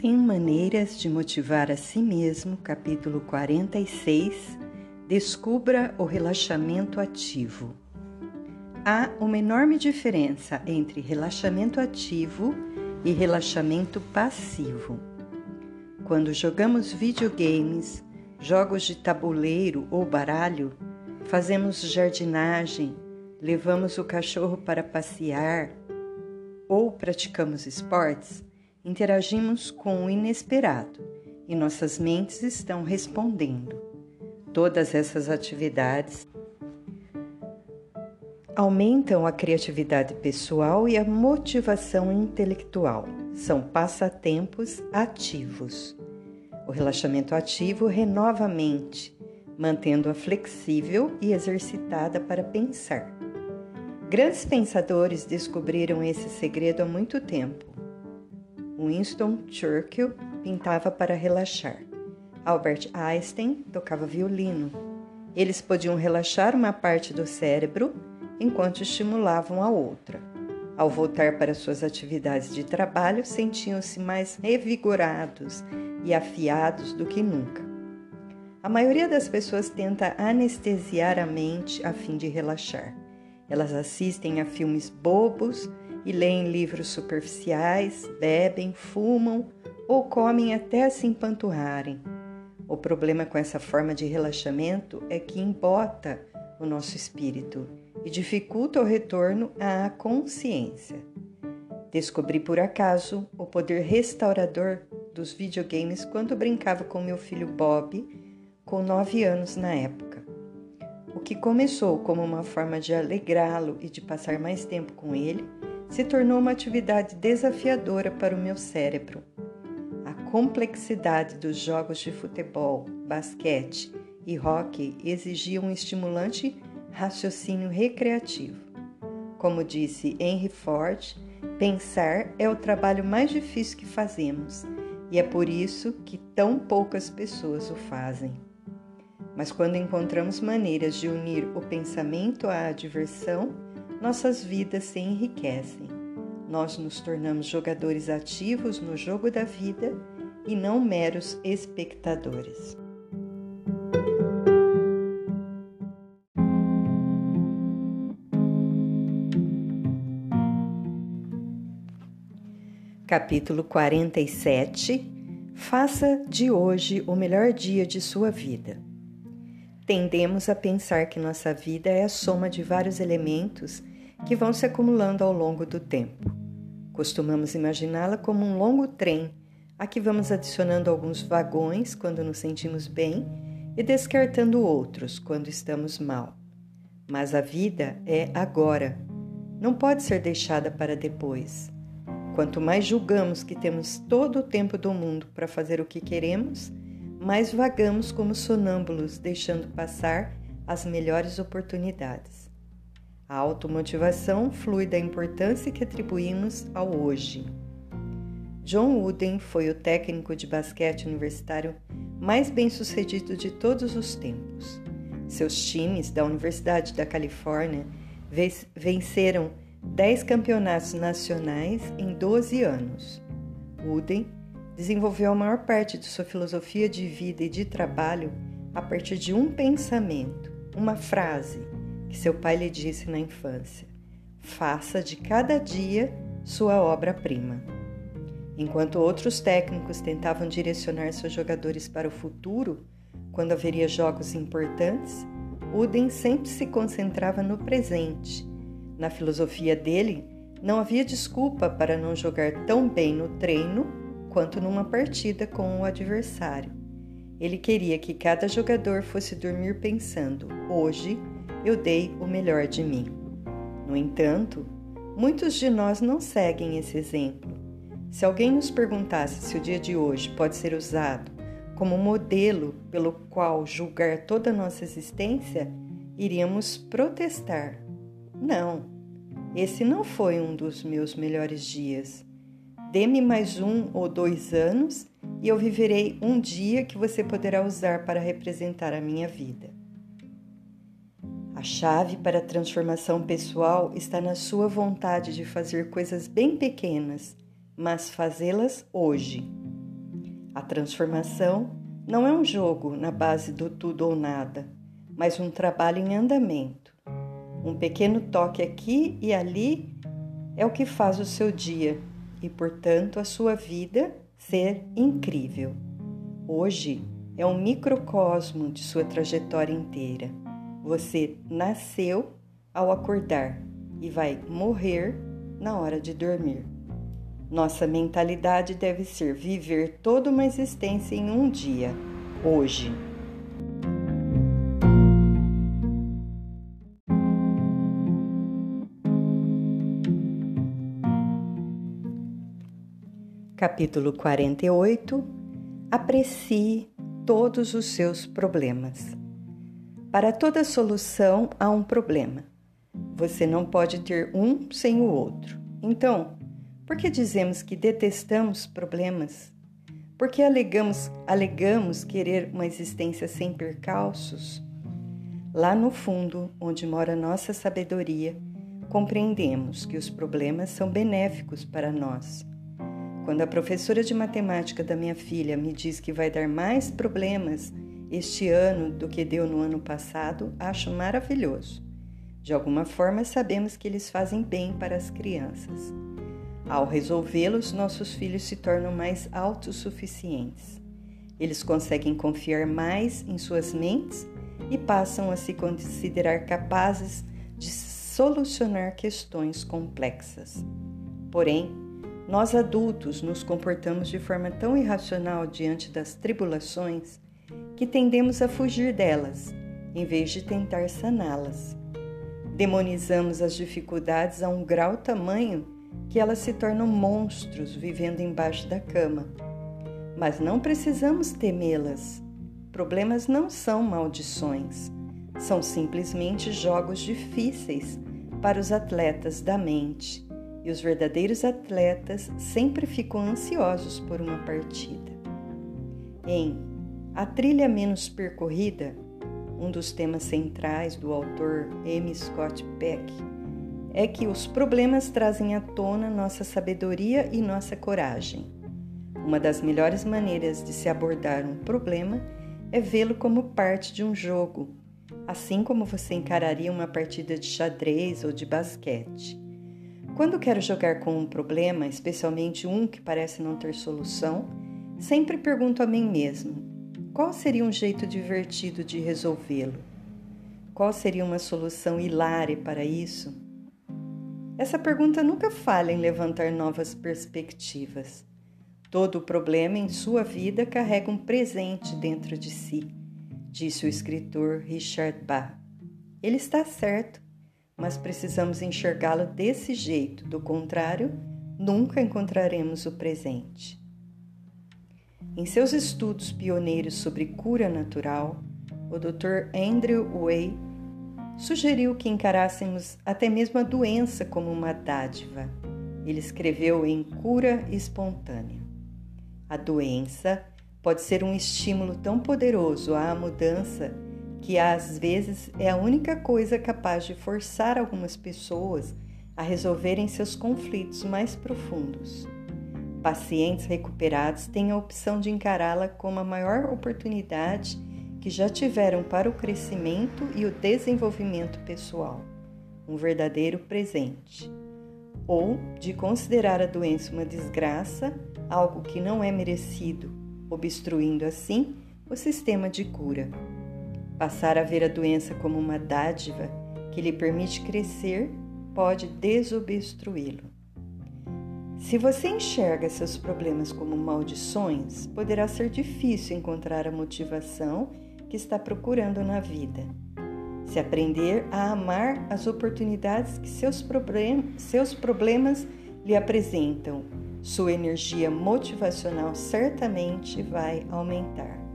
100 Maneiras de Motivar a Si Mesmo, capítulo 46 Descubra o relaxamento ativo. Há uma enorme diferença entre relaxamento ativo e relaxamento passivo. Quando jogamos videogames, jogos de tabuleiro ou baralho, fazemos jardinagem, levamos o cachorro para passear ou praticamos esportes, interagimos com o inesperado e nossas mentes estão respondendo. Todas essas atividades aumentam a criatividade pessoal e a motivação intelectual. São passatempos ativos. O relaxamento ativo renova a mente, mantendo-a flexível e exercitada para pensar. Grandes pensadores descobriram esse segredo há muito tempo. Winston Churchill pintava para relaxar. Albert Einstein tocava violino. Eles podiam relaxar uma parte do cérebro enquanto estimulavam a outra. Ao voltar para suas atividades de trabalho, sentiam-se mais revigorados e afiados do que nunca. A maioria das pessoas tenta anestesiar a mente a fim de relaxar. Elas assistem a filmes bobos e leem livros superficiais, bebem, fumam ou comem até se empanturrarem. O problema com essa forma de relaxamento é que embota o nosso espírito e dificulta o retorno à consciência. Descobri por acaso o poder restaurador dos videogames quando brincava com meu filho Bob, com nove anos na época. O que começou como uma forma de alegrá-lo e de passar mais tempo com ele se tornou uma atividade desafiadora para o meu cérebro. A complexidade dos jogos de futebol, basquete e hockey exigia um estimulante raciocínio recreativo. Como disse Henry Ford, pensar é o trabalho mais difícil que fazemos e é por isso que tão poucas pessoas o fazem. Mas quando encontramos maneiras de unir o pensamento à diversão, nossas vidas se enriquecem. Nós nos tornamos jogadores ativos no jogo da vida e não meros espectadores. Capítulo 47 Faça de hoje o melhor dia de sua vida. Tendemos a pensar que nossa vida é a soma de vários elementos que vão se acumulando ao longo do tempo. Costumamos imaginá-la como um longo trem a que vamos adicionando alguns vagões quando nos sentimos bem e descartando outros quando estamos mal. Mas a vida é agora, não pode ser deixada para depois. Quanto mais julgamos que temos todo o tempo do mundo para fazer o que queremos, mais vagamos como sonâmbulos, deixando passar as melhores oportunidades. A automotivação flui da importância que atribuímos ao hoje. John Wooden foi o técnico de basquete universitário mais bem-sucedido de todos os tempos. Seus times da Universidade da Califórnia venceram 10 campeonatos nacionais em 12 anos. Wooden desenvolveu a maior parte de sua filosofia de vida e de trabalho a partir de um pensamento, uma frase que seu pai lhe disse na infância: Faça de cada dia sua obra-prima. Enquanto outros técnicos tentavam direcionar seus jogadores para o futuro, quando haveria jogos importantes, Uden sempre se concentrava no presente. Na filosofia dele, não havia desculpa para não jogar tão bem no treino quanto numa partida com o adversário. Ele queria que cada jogador fosse dormir pensando: hoje eu dei o melhor de mim. No entanto, muitos de nós não seguem esse exemplo. Se alguém nos perguntasse se o dia de hoje pode ser usado como modelo pelo qual julgar toda a nossa existência, iríamos protestar. Não, esse não foi um dos meus melhores dias. Dê-me mais um ou dois anos e eu viverei um dia que você poderá usar para representar a minha vida. A chave para a transformação pessoal está na sua vontade de fazer coisas bem pequenas, mas fazê-las hoje. A transformação não é um jogo na base do tudo ou nada, mas um trabalho em andamento. Um pequeno toque aqui e ali é o que faz o seu dia e, portanto, a sua vida ser incrível. Hoje é um microcosmo de sua trajetória inteira. Você nasceu ao acordar e vai morrer na hora de dormir. Nossa mentalidade deve ser viver toda uma existência em um dia, hoje. Capítulo 48 Aprecie todos os seus problemas. Para toda solução há um problema. Você não pode ter um sem o outro. Então, por que dizemos que detestamos problemas? Por que alegamos, alegamos querer uma existência sem percalços? Lá no fundo, onde mora nossa sabedoria, compreendemos que os problemas são benéficos para nós. Quando a professora de matemática da minha filha me diz que vai dar mais problemas este ano do que deu no ano passado, acho maravilhoso. De alguma forma, sabemos que eles fazem bem para as crianças. Ao resolvê-los, nossos filhos se tornam mais autossuficientes. Eles conseguem confiar mais em suas mentes e passam a se considerar capazes de solucionar questões complexas. Porém, nós adultos nos comportamos de forma tão irracional diante das tribulações que tendemos a fugir delas, em vez de tentar saná-las. Demonizamos as dificuldades a um grau tamanho que elas se tornam monstros vivendo embaixo da cama. Mas não precisamos temê-las. Problemas não são maldições, são simplesmente jogos difíceis para os atletas da mente. E os verdadeiros atletas sempre ficam ansiosos por uma partida. Em A Trilha Menos Percorrida, um dos temas centrais do autor M. Scott Peck, é que os problemas trazem à tona nossa sabedoria e nossa coragem. Uma das melhores maneiras de se abordar um problema é vê-lo como parte de um jogo, assim como você encararia uma partida de xadrez ou de basquete. Quando quero jogar com um problema, especialmente um que parece não ter solução, sempre pergunto a mim mesmo: qual seria um jeito divertido de resolvê-lo? Qual seria uma solução hilária para isso? Essa pergunta nunca falha em levantar novas perspectivas. Todo problema em sua vida carrega um presente dentro de si, disse o escritor Richard Bach. Ele está certo, mas precisamos enxergá-lo desse jeito, do contrário, nunca encontraremos o presente. Em seus estudos pioneiros sobre cura natural, o Dr. Andrew Way sugeriu que encarássemos até mesmo a doença como uma dádiva. Ele escreveu em Cura Espontânea. A doença pode ser um estímulo tão poderoso à mudança que às vezes é a única coisa capaz de forçar algumas pessoas a resolverem seus conflitos mais profundos. Pacientes recuperados têm a opção de encará-la como a maior oportunidade que já tiveram para o crescimento e o desenvolvimento pessoal, um verdadeiro presente, ou de considerar a doença uma desgraça, algo que não é merecido, obstruindo assim o sistema de cura. Passar a ver a doença como uma dádiva que lhe permite crescer pode desobstruí-lo. Se você enxerga seus problemas como maldições, poderá ser difícil encontrar a motivação que está procurando na vida. Se aprender a amar as oportunidades que seus, problem seus problemas lhe apresentam, sua energia motivacional certamente vai aumentar.